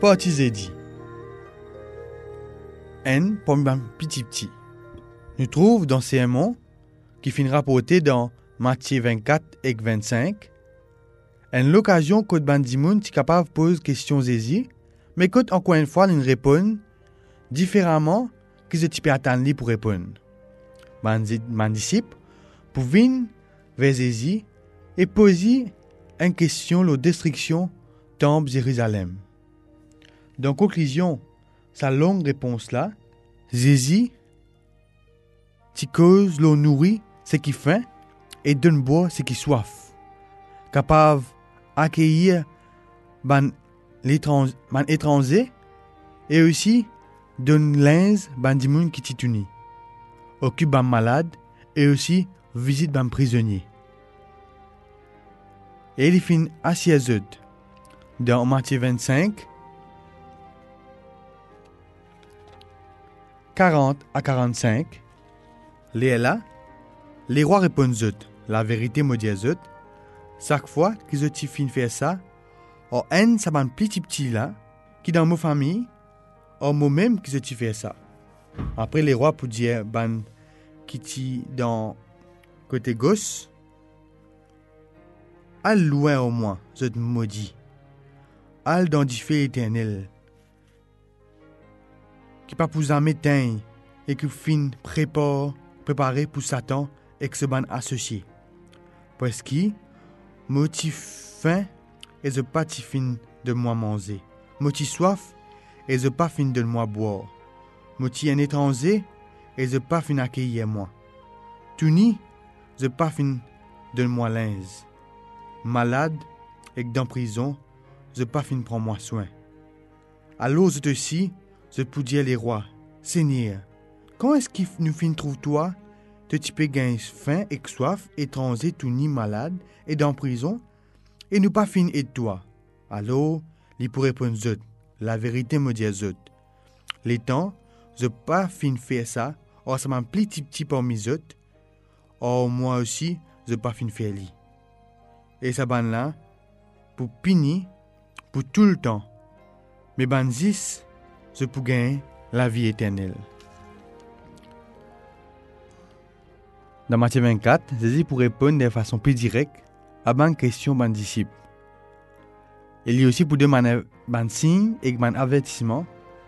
Parti dit. N pour un petit petit. Nous trouve dans ces mots qui finira rapporté dans Matthieu 24 et 25. En l'occasion que Bandimoun est capable de poser questions aises, mais que encore une fois, nous répond différemment que je peux attendre pour répondre. Mon disciple pour venir vers et poser une question la destruction de Jérusalem. Dans conclusion, sa longue réponse là, Jésus, tu causes l'eau nourrit ce qui faim et donne boire ce qui soif. Capable d'accueillir ban étranger et aussi donne linge ban dimoun qui tituni. Occupe ban malade et aussi visite ban prisonnier. Et il finit assis dans Matthieu 25, 40 à 45, les là, les rois répondent la vérité me dit chaque fois je fin faire ça, en un ça un petit petit là, qui dans ma famille, en moi-même que je fait ça. Après les rois pour dire ban qui dans côté gauche, al loin au moins, je te maudis. Al dans du éternel, qui pas pour en et qui fin prépare, préparé pour Satan et que se ban associé. Parce que, motif faim et je pas fin de moi manger. Motif soif et je pas fin de moi boire. Motif un étranger et je pas fin accueillir moi. Tuni, je pas fin de moi linge. Malade et dans prison, je pas fin prendre moi soin. Alors je te suis, je peux dire les rois, Seigneur, quand est-ce qu'il nous trouve toi, de tu peux gagner faim et soif, étranger, tout ni malade, et dans prison, et nous pas fin et toi. Alors, il pourrait répondre la vérité me dit zut. Les temps, je pas fin faire ça, or ça m'a petit petit parmi zut, or moi aussi, je pas fin faire li. Et ça ban là, pour pini, pour tout le temps. Mais ban je peux gagner la vie éternelle. Dans Matthieu 24, Jésus pour répondre de façon plus directe à une question de disciple. Il y a aussi pour demander un signe et un avertissement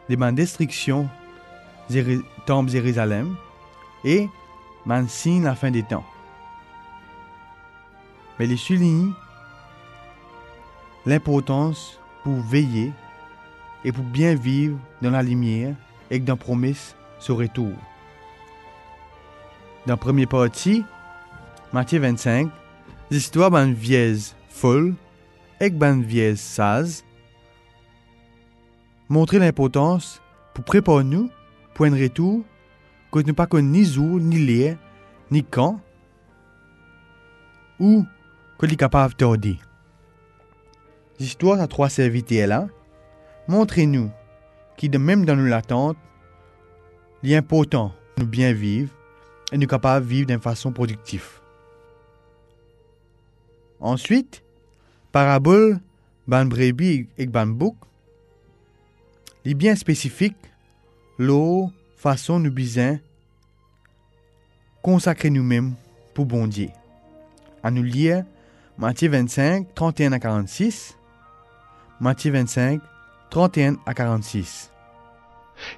de la destruction de tombe Jérusalem et un signe la fin des temps. Mais il souligne l'importance pour veiller et pour bien vivre dans la lumière et dans la promesse ce retour. Dans la première partie, Matthieu 25, l'histoire d'une vieille folle et d'une vieille sage montrer l'importance pour préparer nous pour un retour que nous pas ni jour, ni lieu, ni quand, ou que nous capable de dire. L'histoire a trois serviteurs là Montrez-nous qui, de même dans nos l'attente, il est important nous bien vivre et nous capables vivre d'une façon productive. Ensuite, parabole, ban brebis et ban bouc, est bien spécifique, l'eau, façon nous besoin consacrer nous-mêmes pour bon Dieu. À nous lire Matthieu 25, 31 à 46, Matthieu 25, 31 à 46.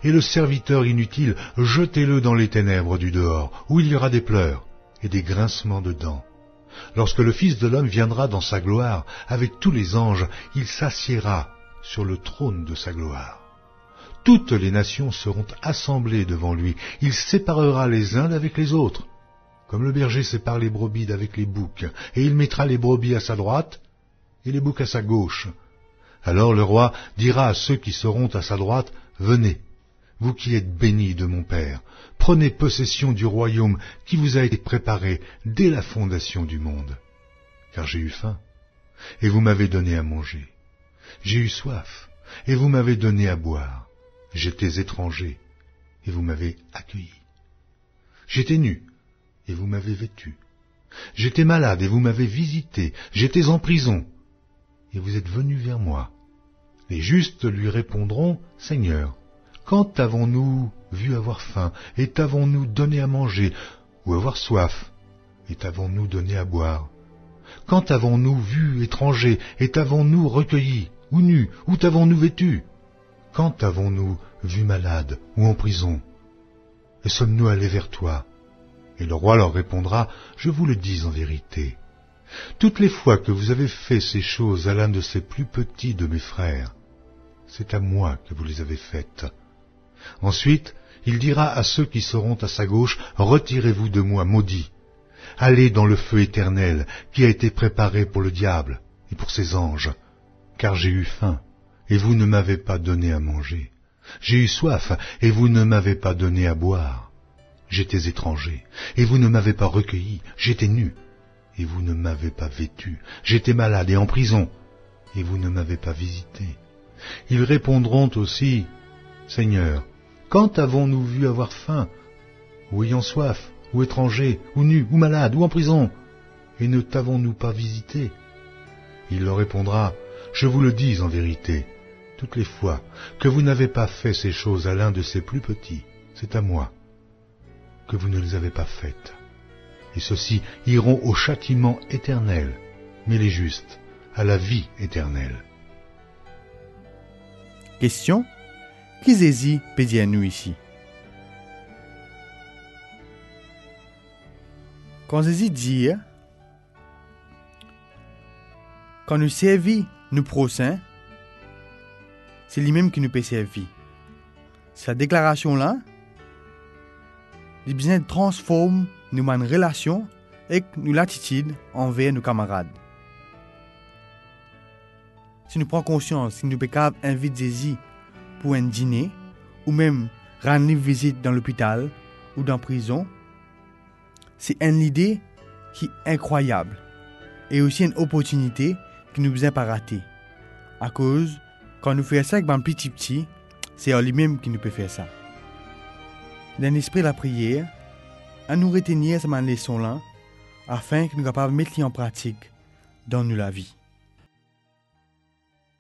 Et le serviteur inutile, jetez-le dans les ténèbres du dehors, où il y aura des pleurs et des grincements de dents. Lorsque le Fils de l'homme viendra dans sa gloire, avec tous les anges, il s'assiera sur le trône de sa gloire. Toutes les nations seront assemblées devant lui, il séparera les uns d'avec les autres, comme le berger sépare les brebis d'avec les boucs, et il mettra les brebis à sa droite et les boucs à sa gauche. Alors le roi dira à ceux qui seront à sa droite, Venez, vous qui êtes bénis de mon Père, prenez possession du royaume qui vous a été préparé dès la fondation du monde. Car j'ai eu faim, et vous m'avez donné à manger. J'ai eu soif, et vous m'avez donné à boire. J'étais étranger, et vous m'avez accueilli. J'étais nu, et vous m'avez vêtu. J'étais malade, et vous m'avez visité. J'étais en prison, et vous êtes venu vers moi. Les justes lui répondront, Seigneur, quand t'avons-nous vu avoir faim, et t'avons-nous donné à manger, ou avoir soif, et t'avons-nous donné à boire? Quand t'avons-nous vu étranger, et t'avons-nous recueilli, ou nu, ou t'avons-nous vêtu? Quand t'avons-nous vu malade, ou en prison? Et sommes-nous allés vers toi? Et le roi leur répondra, Je vous le dis en vérité, toutes les fois que vous avez fait ces choses à l'un de ces plus petits de mes frères, c'est à moi que vous les avez faites. Ensuite, il dira à ceux qui seront à sa gauche, Retirez-vous de moi, maudits. Allez dans le feu éternel qui a été préparé pour le diable et pour ses anges, car j'ai eu faim, et vous ne m'avez pas donné à manger. J'ai eu soif, et vous ne m'avez pas donné à boire. J'étais étranger, et vous ne m'avez pas recueilli. J'étais nu, et vous ne m'avez pas vêtu. J'étais malade et en prison, et vous ne m'avez pas visité. Ils répondront aussi, Seigneur, quand avons-nous vu avoir faim, ou ayant soif, ou étranger, ou nu, ou malade, ou en prison, et ne t'avons-nous pas visité? Il leur répondra, Je vous le dis en vérité, toutes les fois que vous n'avez pas fait ces choses à l'un de ces plus petits, c'est à moi que vous ne les avez pas faites et ceux-ci iront au châtiment éternel, mais les justes à la vie éternelle. Question Qui Zézi peut dire nous ici? Quand Zézi dit Quand nous servons nous prochains, c'est lui-même qui nous peut servir. Cette déclaration-là, il besoin transforme nous une relation et nous l'attitude envers nos camarades. Si nous prenons conscience que nous pouvons inviter pour un dîner ou même rendre visite dans l'hôpital ou dans la prison, c'est une idée qui est incroyable et aussi une opportunité qui nous besoin pas rater. À cause, quand nous faisons ça avec un petit petit, c'est lui-même qui nous peut faire ça. Dans l'esprit de la prière, à nous retenir cette leçon-là afin que nous de mettre en pratique dans nous la vie.